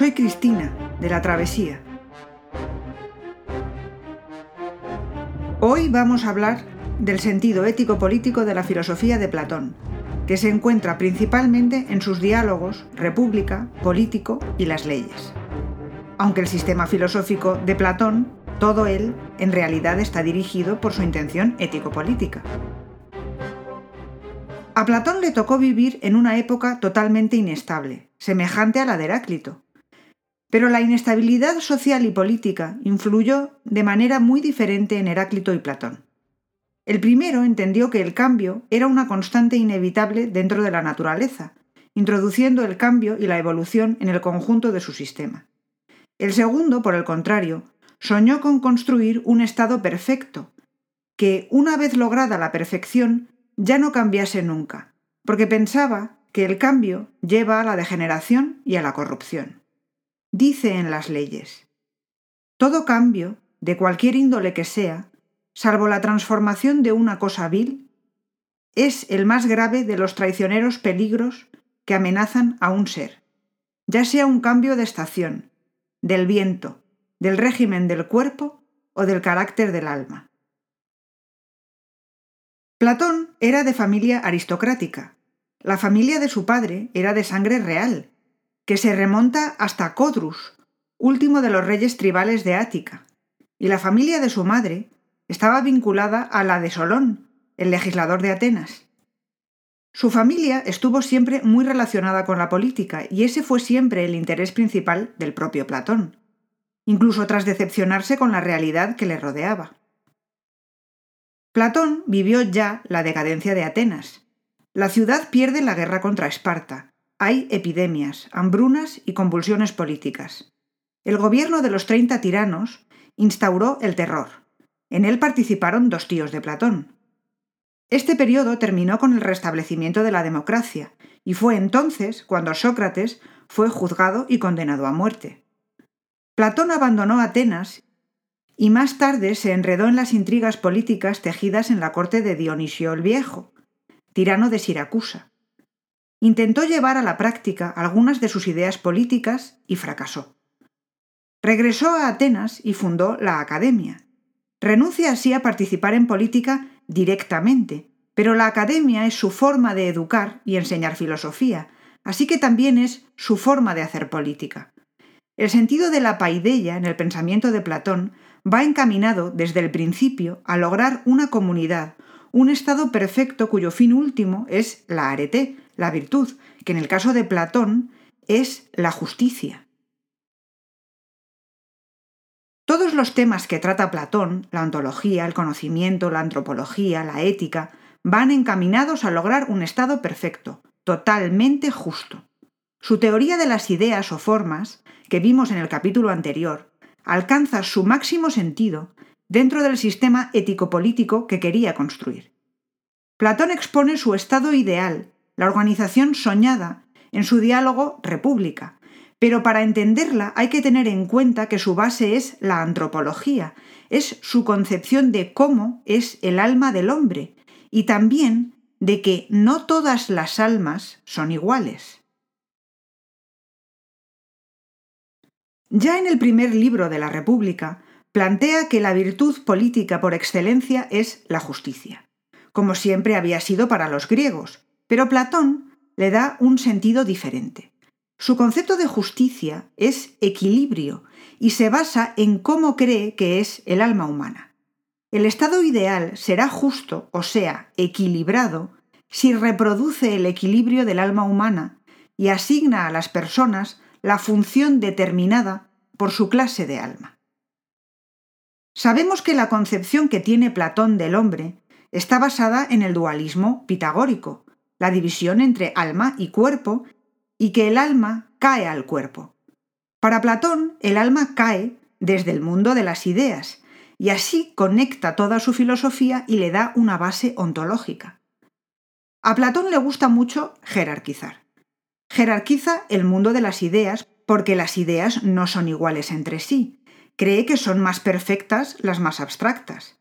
Soy Cristina, de la Travesía. Hoy vamos a hablar del sentido ético-político de la filosofía de Platón, que se encuentra principalmente en sus diálogos República, Político y las leyes. Aunque el sistema filosófico de Platón, todo él, en realidad está dirigido por su intención ético-política. A Platón le tocó vivir en una época totalmente inestable, semejante a la de Heráclito. Pero la inestabilidad social y política influyó de manera muy diferente en Heráclito y Platón. El primero entendió que el cambio era una constante inevitable dentro de la naturaleza, introduciendo el cambio y la evolución en el conjunto de su sistema. El segundo, por el contrario, soñó con construir un estado perfecto, que, una vez lograda la perfección, ya no cambiase nunca, porque pensaba que el cambio lleva a la degeneración y a la corrupción. Dice en las leyes, todo cambio, de cualquier índole que sea, salvo la transformación de una cosa vil, es el más grave de los traicioneros peligros que amenazan a un ser, ya sea un cambio de estación, del viento, del régimen del cuerpo o del carácter del alma. Platón era de familia aristocrática. La familia de su padre era de sangre real, que se remonta hasta Codrus, último de los reyes tribales de Ática, y la familia de su madre estaba vinculada a la de Solón, el legislador de Atenas. Su familia estuvo siempre muy relacionada con la política y ese fue siempre el interés principal del propio Platón, incluso tras decepcionarse con la realidad que le rodeaba. Platón vivió ya la decadencia de Atenas. La ciudad pierde la guerra contra Esparta. Hay epidemias, hambrunas y convulsiones políticas. El gobierno de los treinta tiranos instauró el terror. En él participaron dos tíos de Platón. Este periodo terminó con el restablecimiento de la democracia, y fue entonces cuando Sócrates fue juzgado y condenado a muerte. Platón abandonó Atenas y más tarde se enredó en las intrigas políticas tejidas en la corte de Dionisio el Viejo, tirano de Siracusa. Intentó llevar a la práctica algunas de sus ideas políticas y fracasó. Regresó a Atenas y fundó la Academia. Renuncia así a participar en política directamente, pero la Academia es su forma de educar y enseñar filosofía, así que también es su forma de hacer política. El sentido de la paideia en el pensamiento de Platón va encaminado desde el principio a lograr una comunidad, un estado perfecto cuyo fin último es la arete, la virtud, que en el caso de Platón es la justicia. Todos los temas que trata Platón, la ontología, el conocimiento, la antropología, la ética, van encaminados a lograr un estado perfecto, totalmente justo. Su teoría de las ideas o formas, que vimos en el capítulo anterior, alcanza su máximo sentido dentro del sistema ético-político que quería construir. Platón expone su estado ideal, la organización soñada, en su diálogo República, pero para entenderla hay que tener en cuenta que su base es la antropología, es su concepción de cómo es el alma del hombre y también de que no todas las almas son iguales. Ya en el primer libro de la República, plantea que la virtud política por excelencia es la justicia, como siempre había sido para los griegos, pero Platón le da un sentido diferente. Su concepto de justicia es equilibrio y se basa en cómo cree que es el alma humana. El estado ideal será justo, o sea, equilibrado, si reproduce el equilibrio del alma humana y asigna a las personas la función determinada por su clase de alma. Sabemos que la concepción que tiene Platón del hombre está basada en el dualismo pitagórico, la división entre alma y cuerpo, y que el alma cae al cuerpo. Para Platón, el alma cae desde el mundo de las ideas, y así conecta toda su filosofía y le da una base ontológica. A Platón le gusta mucho jerarquizar. Jerarquiza el mundo de las ideas porque las ideas no son iguales entre sí. Cree que son más perfectas las más abstractas.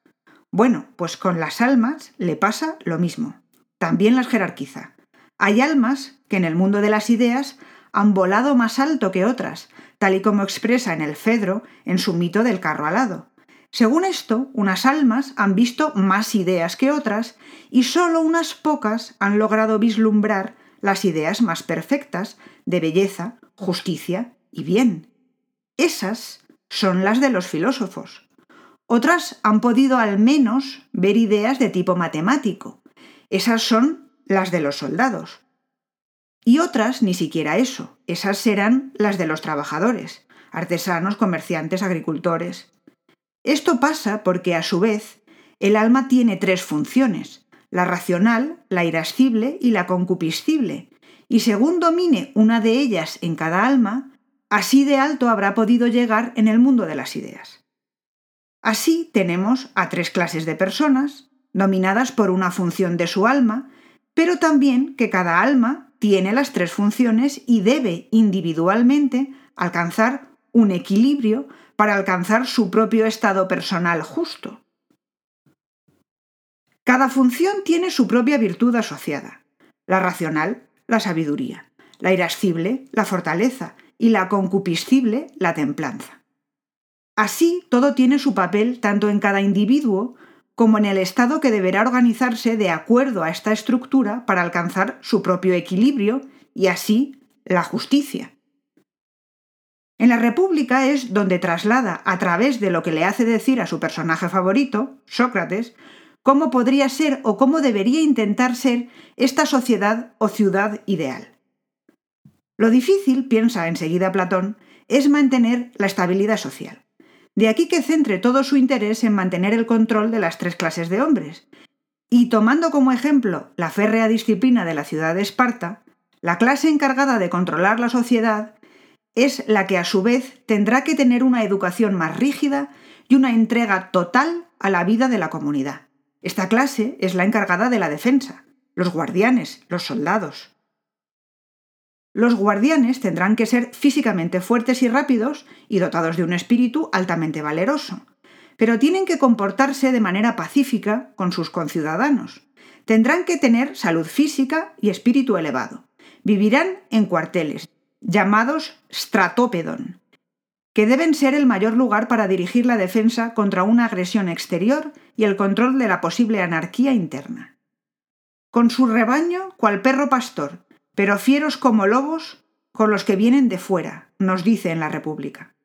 Bueno, pues con las almas le pasa lo mismo. También las jerarquiza. Hay almas que en el mundo de las ideas han volado más alto que otras, tal y como expresa en el Fedro en su mito del carro alado. Según esto, unas almas han visto más ideas que otras y solo unas pocas han logrado vislumbrar las ideas más perfectas de belleza, justicia y bien. Esas son las de los filósofos. Otras han podido al menos ver ideas de tipo matemático. Esas son las de los soldados. Y otras ni siquiera eso. Esas serán las de los trabajadores, artesanos, comerciantes, agricultores. Esto pasa porque, a su vez, el alma tiene tres funciones, la racional, la irascible y la concupiscible, y según domine una de ellas en cada alma, así de alto habrá podido llegar en el mundo de las ideas. Así tenemos a tres clases de personas, dominadas por una función de su alma, pero también que cada alma tiene las tres funciones y debe individualmente alcanzar un equilibrio para alcanzar su propio estado personal justo. Cada función tiene su propia virtud asociada. La racional, la sabiduría. La irascible, la fortaleza. Y la concupiscible, la templanza. Así, todo tiene su papel tanto en cada individuo como en el Estado que deberá organizarse de acuerdo a esta estructura para alcanzar su propio equilibrio y así la justicia. En la República es donde traslada, a través de lo que le hace decir a su personaje favorito, Sócrates, cómo podría ser o cómo debería intentar ser esta sociedad o ciudad ideal. Lo difícil, piensa enseguida Platón, es mantener la estabilidad social. De aquí que centre todo su interés en mantener el control de las tres clases de hombres. Y tomando como ejemplo la férrea disciplina de la ciudad de Esparta, la clase encargada de controlar la sociedad es la que a su vez tendrá que tener una educación más rígida y una entrega total a la vida de la comunidad. Esta clase es la encargada de la defensa, los guardianes, los soldados. Los guardianes tendrán que ser físicamente fuertes y rápidos y dotados de un espíritu altamente valeroso, pero tienen que comportarse de manera pacífica con sus conciudadanos. Tendrán que tener salud física y espíritu elevado. Vivirán en cuarteles, llamados stratópedon, que deben ser el mayor lugar para dirigir la defensa contra una agresión exterior y el control de la posible anarquía interna. Con su rebaño, cual perro pastor, pero fieros como lobos con los que vienen de fuera, nos dice en la República.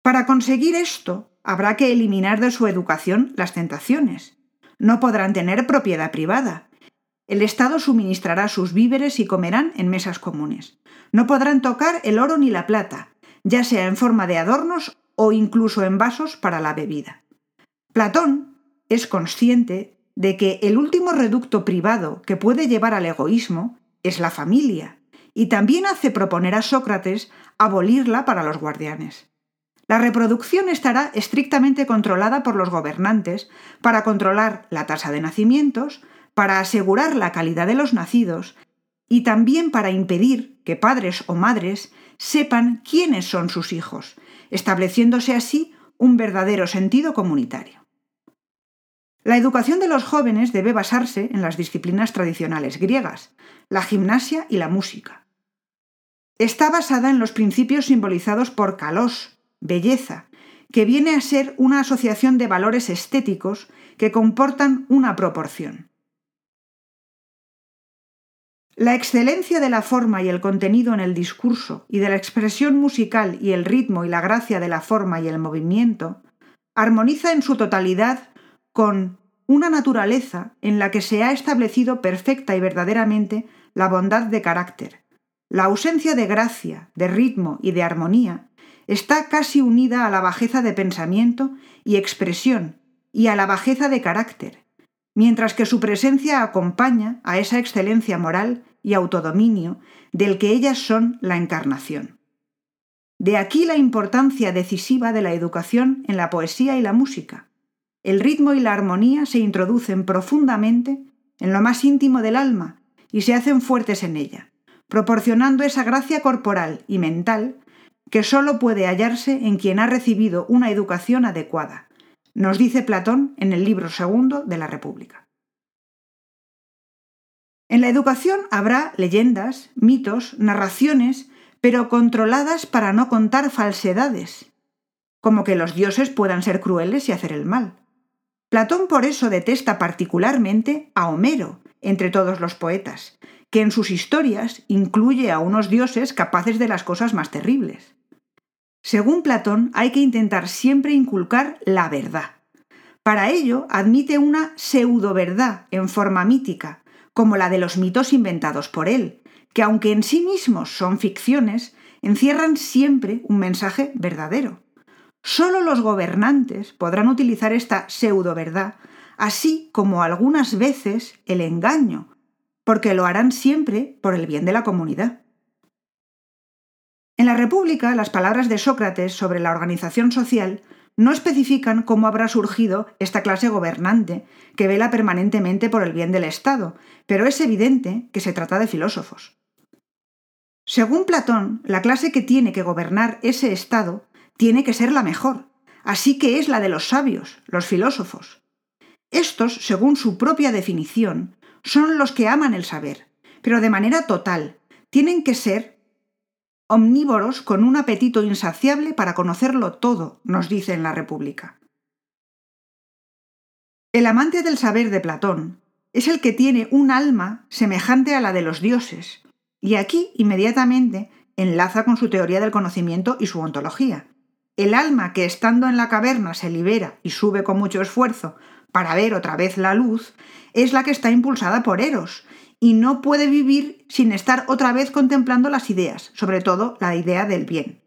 Para conseguir esto, habrá que eliminar de su educación las tentaciones. No podrán tener propiedad privada. El Estado suministrará sus víveres y comerán en mesas comunes. No podrán tocar el oro ni la plata, ya sea en forma de adornos o incluso en vasos para la bebida. Platón es consciente de que el último reducto privado que puede llevar al egoísmo es la familia, y también hace proponer a Sócrates abolirla para los guardianes. La reproducción estará estrictamente controlada por los gobernantes para controlar la tasa de nacimientos, para asegurar la calidad de los nacidos y también para impedir que padres o madres sepan quiénes son sus hijos, estableciéndose así un verdadero sentido comunitario. La educación de los jóvenes debe basarse en las disciplinas tradicionales griegas, la gimnasia y la música. Está basada en los principios simbolizados por kalos, belleza, que viene a ser una asociación de valores estéticos que comportan una proporción. La excelencia de la forma y el contenido en el discurso y de la expresión musical y el ritmo y la gracia de la forma y el movimiento armoniza en su totalidad con una naturaleza en la que se ha establecido perfecta y verdaderamente la bondad de carácter. La ausencia de gracia, de ritmo y de armonía está casi unida a la bajeza de pensamiento y expresión y a la bajeza de carácter, mientras que su presencia acompaña a esa excelencia moral y autodominio del que ellas son la encarnación. De aquí la importancia decisiva de la educación en la poesía y la música. El ritmo y la armonía se introducen profundamente en lo más íntimo del alma y se hacen fuertes en ella, proporcionando esa gracia corporal y mental que sólo puede hallarse en quien ha recibido una educación adecuada, nos dice Platón en el libro segundo de la República. En la educación habrá leyendas, mitos, narraciones, pero controladas para no contar falsedades, como que los dioses puedan ser crueles y hacer el mal. Platón por eso detesta particularmente a Homero entre todos los poetas, que en sus historias incluye a unos dioses capaces de las cosas más terribles. Según Platón, hay que intentar siempre inculcar la verdad. Para ello, admite una pseudo-verdad en forma mítica, como la de los mitos inventados por él, que aunque en sí mismos son ficciones, encierran siempre un mensaje verdadero. Solo los gobernantes podrán utilizar esta pseudo-verdad, así como algunas veces el engaño, porque lo harán siempre por el bien de la comunidad. En la República, las palabras de Sócrates sobre la organización social no especifican cómo habrá surgido esta clase gobernante que vela permanentemente por el bien del Estado, pero es evidente que se trata de filósofos. Según Platón, la clase que tiene que gobernar ese Estado tiene que ser la mejor, así que es la de los sabios, los filósofos. Estos, según su propia definición, son los que aman el saber, pero de manera total, tienen que ser omnívoros con un apetito insaciable para conocerlo todo, nos dice en la República. El amante del saber de Platón es el que tiene un alma semejante a la de los dioses, y aquí inmediatamente enlaza con su teoría del conocimiento y su ontología. El alma que estando en la caverna se libera y sube con mucho esfuerzo para ver otra vez la luz, es la que está impulsada por Eros, y no puede vivir sin estar otra vez contemplando las ideas, sobre todo la idea del bien.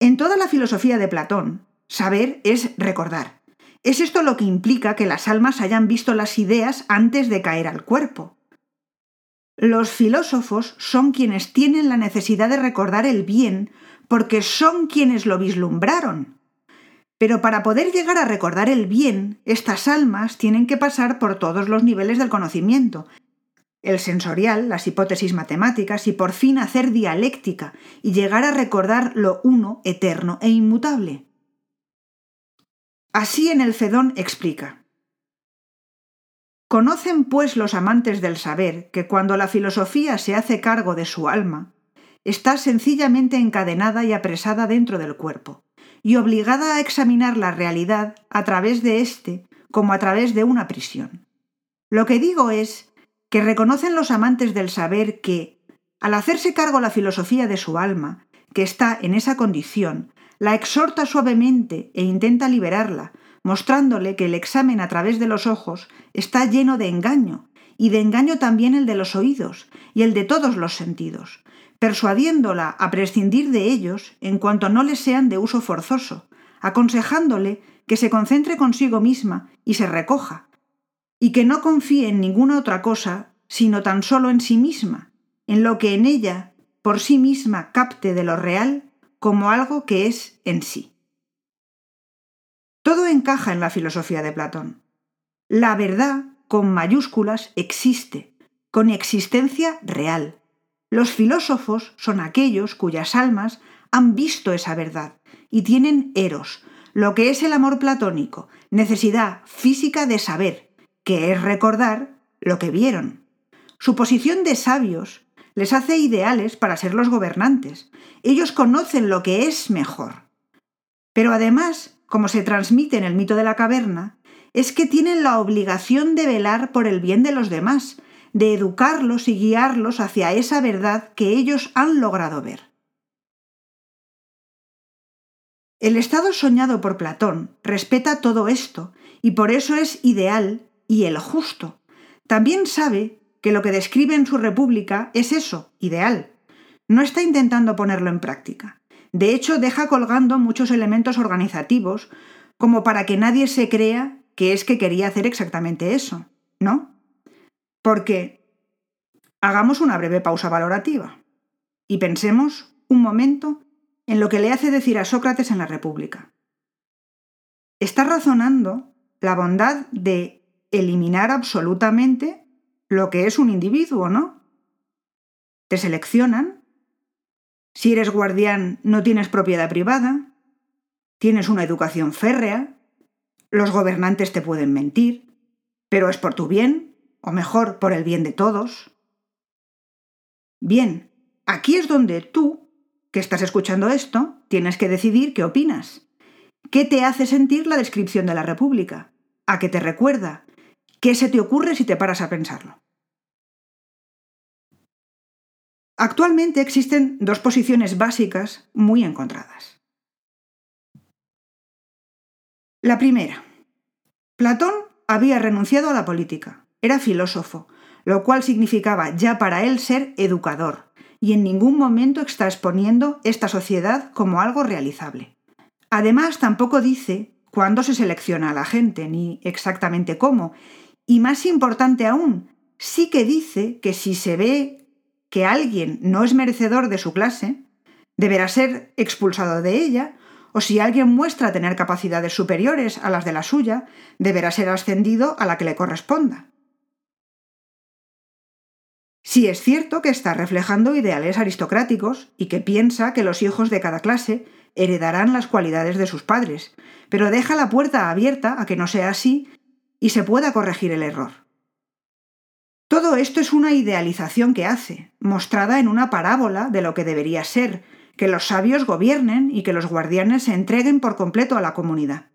En toda la filosofía de Platón, saber es recordar. Es esto lo que implica que las almas hayan visto las ideas antes de caer al cuerpo. Los filósofos son quienes tienen la necesidad de recordar el bien porque son quienes lo vislumbraron. Pero para poder llegar a recordar el bien, estas almas tienen que pasar por todos los niveles del conocimiento, el sensorial, las hipótesis matemáticas y por fin hacer dialéctica y llegar a recordar lo uno, eterno e inmutable. Así en el Fedón explica. Conocen pues los amantes del saber que cuando la filosofía se hace cargo de su alma, está sencillamente encadenada y apresada dentro del cuerpo, y obligada a examinar la realidad a través de éste como a través de una prisión. Lo que digo es que reconocen los amantes del saber que, al hacerse cargo la filosofía de su alma, que está en esa condición, la exhorta suavemente e intenta liberarla, mostrándole que el examen a través de los ojos está lleno de engaño, y de engaño también el de los oídos y el de todos los sentidos, persuadiéndola a prescindir de ellos en cuanto no les sean de uso forzoso, aconsejándole que se concentre consigo misma y se recoja, y que no confíe en ninguna otra cosa sino tan solo en sí misma, en lo que en ella por sí misma capte de lo real como algo que es en sí. Todo encaja en la filosofía de Platón. La verdad, con mayúsculas, existe, con existencia real. Los filósofos son aquellos cuyas almas han visto esa verdad y tienen eros, lo que es el amor platónico, necesidad física de saber, que es recordar lo que vieron. Su posición de sabios les hace ideales para ser los gobernantes. Ellos conocen lo que es mejor. Pero además como se transmite en el mito de la caverna, es que tienen la obligación de velar por el bien de los demás, de educarlos y guiarlos hacia esa verdad que ellos han logrado ver. El estado soñado por Platón respeta todo esto y por eso es ideal y el justo. También sabe que lo que describe en su república es eso, ideal. No está intentando ponerlo en práctica. De hecho, deja colgando muchos elementos organizativos como para que nadie se crea que es que quería hacer exactamente eso, ¿no? Porque hagamos una breve pausa valorativa y pensemos un momento en lo que le hace decir a Sócrates en la República. Está razonando la bondad de eliminar absolutamente lo que es un individuo, ¿no? Te seleccionan si eres guardián no tienes propiedad privada, tienes una educación férrea, los gobernantes te pueden mentir, pero es por tu bien, o mejor, por el bien de todos. Bien, aquí es donde tú, que estás escuchando esto, tienes que decidir qué opinas. ¿Qué te hace sentir la descripción de la República? ¿A qué te recuerda? ¿Qué se te ocurre si te paras a pensarlo? Actualmente existen dos posiciones básicas muy encontradas. La primera. Platón había renunciado a la política, era filósofo, lo cual significaba ya para él ser educador, y en ningún momento está exponiendo esta sociedad como algo realizable. Además, tampoco dice cuándo se selecciona a la gente, ni exactamente cómo, y más importante aún, sí que dice que si se ve que alguien no es merecedor de su clase, deberá ser expulsado de ella, o si alguien muestra tener capacidades superiores a las de la suya, deberá ser ascendido a la que le corresponda. Si es cierto que está reflejando ideales aristocráticos y que piensa que los hijos de cada clase heredarán las cualidades de sus padres, pero deja la puerta abierta a que no sea así y se pueda corregir el error. Todo esto es una idealización que hace, mostrada en una parábola de lo que debería ser, que los sabios gobiernen y que los guardianes se entreguen por completo a la comunidad.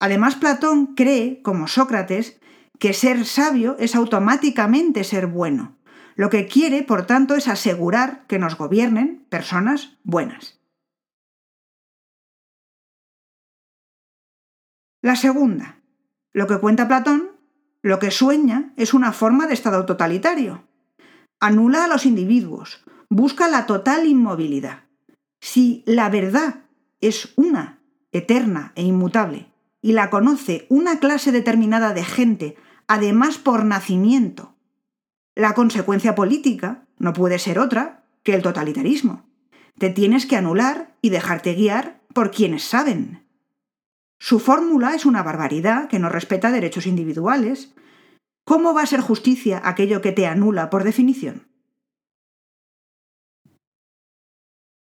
Además, Platón cree, como Sócrates, que ser sabio es automáticamente ser bueno. Lo que quiere, por tanto, es asegurar que nos gobiernen personas buenas. La segunda. Lo que cuenta Platón lo que sueña es una forma de Estado totalitario. Anula a los individuos, busca la total inmovilidad. Si la verdad es una, eterna e inmutable, y la conoce una clase determinada de gente, además por nacimiento, la consecuencia política no puede ser otra que el totalitarismo. Te tienes que anular y dejarte guiar por quienes saben. Su fórmula es una barbaridad que no respeta derechos individuales. ¿Cómo va a ser justicia aquello que te anula por definición?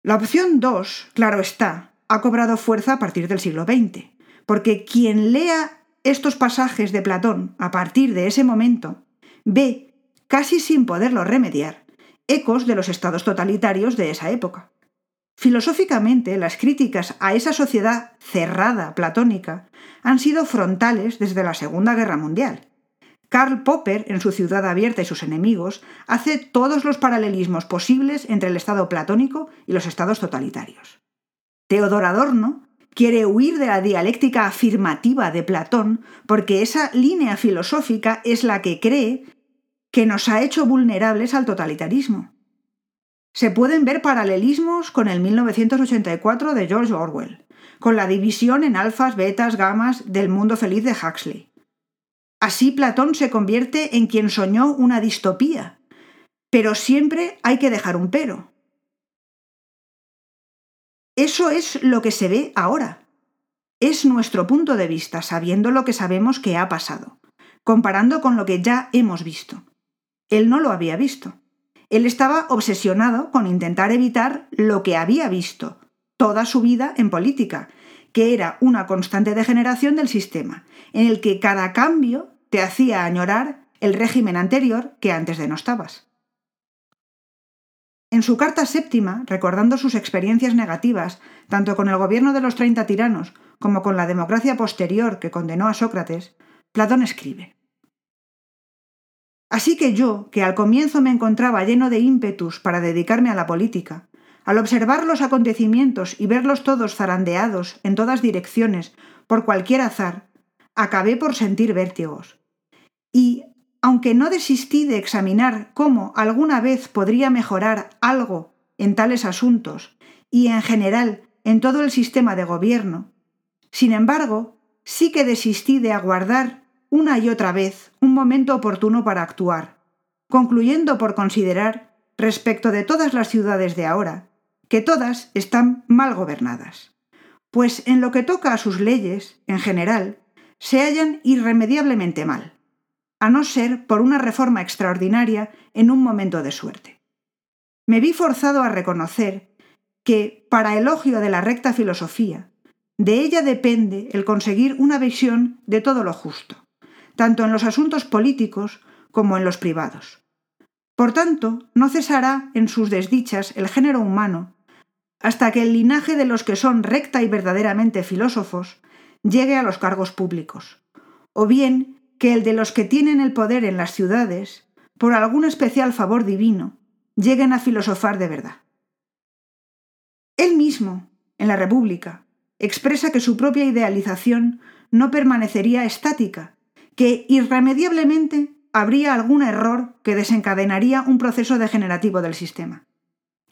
La opción 2, claro está, ha cobrado fuerza a partir del siglo XX, porque quien lea estos pasajes de Platón a partir de ese momento ve, casi sin poderlo remediar, ecos de los estados totalitarios de esa época. Filosóficamente, las críticas a esa sociedad cerrada platónica han sido frontales desde la Segunda Guerra Mundial. Karl Popper, en su Ciudad Abierta y sus enemigos, hace todos los paralelismos posibles entre el Estado platónico y los estados totalitarios. Teodor Adorno quiere huir de la dialéctica afirmativa de Platón porque esa línea filosófica es la que cree que nos ha hecho vulnerables al totalitarismo. Se pueden ver paralelismos con el 1984 de George Orwell, con la división en alfas, betas, gamas del mundo feliz de Huxley. Así Platón se convierte en quien soñó una distopía, pero siempre hay que dejar un pero. Eso es lo que se ve ahora. Es nuestro punto de vista, sabiendo lo que sabemos que ha pasado, comparando con lo que ya hemos visto. Él no lo había visto. Él estaba obsesionado con intentar evitar lo que había visto toda su vida en política, que era una constante degeneración del sistema, en el que cada cambio te hacía añorar el régimen anterior que antes denostabas. En su carta séptima, recordando sus experiencias negativas, tanto con el gobierno de los treinta tiranos como con la democracia posterior que condenó a Sócrates, Platón escribe Así que yo, que al comienzo me encontraba lleno de ímpetus para dedicarme a la política, al observar los acontecimientos y verlos todos zarandeados en todas direcciones por cualquier azar, acabé por sentir vértigos. Y, aunque no desistí de examinar cómo alguna vez podría mejorar algo en tales asuntos y en general en todo el sistema de gobierno, sin embargo, sí que desistí de aguardar una y otra vez un momento oportuno para actuar, concluyendo por considerar, respecto de todas las ciudades de ahora, que todas están mal gobernadas, pues en lo que toca a sus leyes, en general, se hallan irremediablemente mal, a no ser por una reforma extraordinaria en un momento de suerte. Me vi forzado a reconocer que, para elogio de la recta filosofía, de ella depende el conseguir una visión de todo lo justo, tanto en los asuntos políticos como en los privados. Por tanto, no cesará en sus desdichas el género humano hasta que el linaje de los que son recta y verdaderamente filósofos llegue a los cargos públicos, o bien que el de los que tienen el poder en las ciudades, por algún especial favor divino, lleguen a filosofar de verdad. Él mismo, en la República, expresa que su propia idealización no permanecería estática, que irremediablemente habría algún error que desencadenaría un proceso degenerativo del sistema.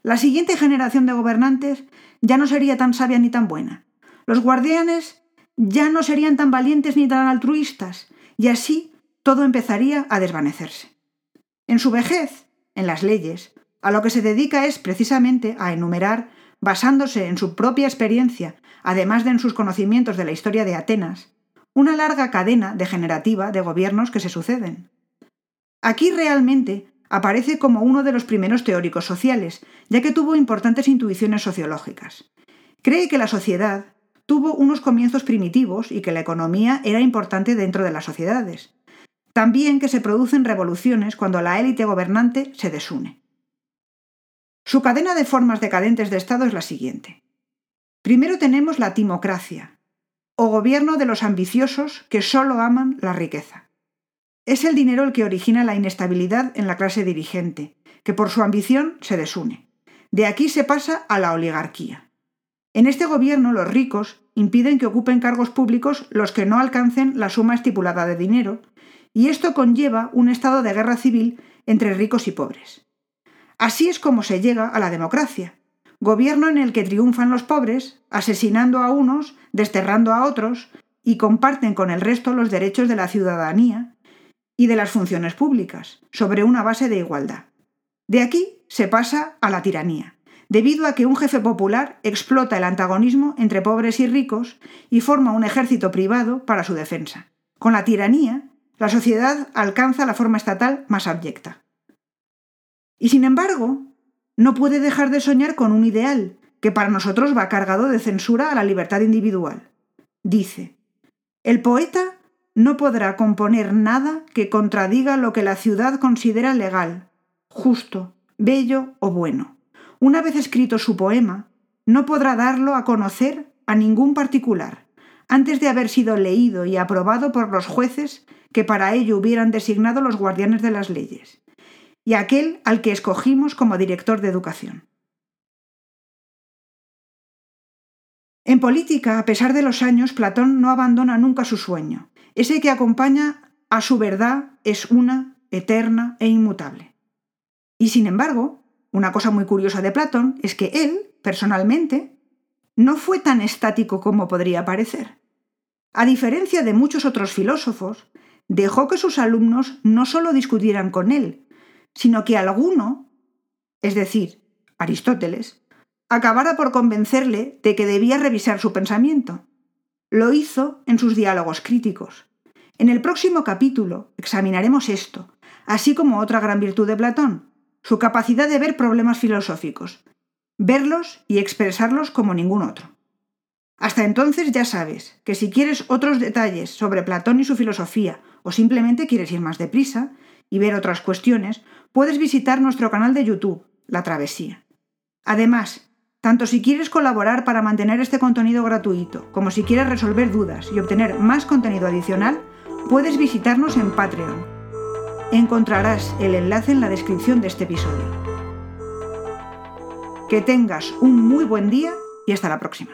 La siguiente generación de gobernantes ya no sería tan sabia ni tan buena. Los guardianes ya no serían tan valientes ni tan altruistas, y así todo empezaría a desvanecerse. En su vejez, en las leyes, a lo que se dedica es precisamente a enumerar, basándose en su propia experiencia, además de en sus conocimientos de la historia de Atenas, una larga cadena degenerativa de gobiernos que se suceden. Aquí realmente aparece como uno de los primeros teóricos sociales, ya que tuvo importantes intuiciones sociológicas. Cree que la sociedad tuvo unos comienzos primitivos y que la economía era importante dentro de las sociedades. También que se producen revoluciones cuando la élite gobernante se desune. Su cadena de formas decadentes de Estado es la siguiente. Primero tenemos la timocracia, o gobierno de los ambiciosos que solo aman la riqueza. Es el dinero el que origina la inestabilidad en la clase dirigente, que por su ambición se desune. De aquí se pasa a la oligarquía. En este gobierno los ricos impiden que ocupen cargos públicos los que no alcancen la suma estipulada de dinero, y esto conlleva un estado de guerra civil entre ricos y pobres. Así es como se llega a la democracia, gobierno en el que triunfan los pobres, asesinando a unos, desterrando a otros, y comparten con el resto los derechos de la ciudadanía, y de las funciones públicas, sobre una base de igualdad. De aquí se pasa a la tiranía, debido a que un jefe popular explota el antagonismo entre pobres y ricos y forma un ejército privado para su defensa. Con la tiranía, la sociedad alcanza la forma estatal más abyecta. Y sin embargo, no puede dejar de soñar con un ideal que para nosotros va cargado de censura a la libertad individual. Dice, el poeta no podrá componer nada que contradiga lo que la ciudad considera legal, justo, bello o bueno. Una vez escrito su poema, no podrá darlo a conocer a ningún particular, antes de haber sido leído y aprobado por los jueces que para ello hubieran designado los guardianes de las leyes, y aquel al que escogimos como director de educación. En política, a pesar de los años, Platón no abandona nunca su sueño, ese que acompaña a su verdad es una, eterna e inmutable. Y sin embargo, una cosa muy curiosa de Platón es que él, personalmente, no fue tan estático como podría parecer. A diferencia de muchos otros filósofos, dejó que sus alumnos no solo discutieran con él, sino que alguno, es decir, Aristóteles, acabara por convencerle de que debía revisar su pensamiento. Lo hizo en sus diálogos críticos, en el próximo capítulo examinaremos esto, así como otra gran virtud de Platón, su capacidad de ver problemas filosóficos, verlos y expresarlos como ningún otro. Hasta entonces ya sabes que si quieres otros detalles sobre Platón y su filosofía, o simplemente quieres ir más deprisa y ver otras cuestiones, puedes visitar nuestro canal de YouTube, La Travesía. Además, tanto si quieres colaborar para mantener este contenido gratuito, como si quieres resolver dudas y obtener más contenido adicional, puedes visitarnos en Patreon. Encontrarás el enlace en la descripción de este episodio. Que tengas un muy buen día y hasta la próxima.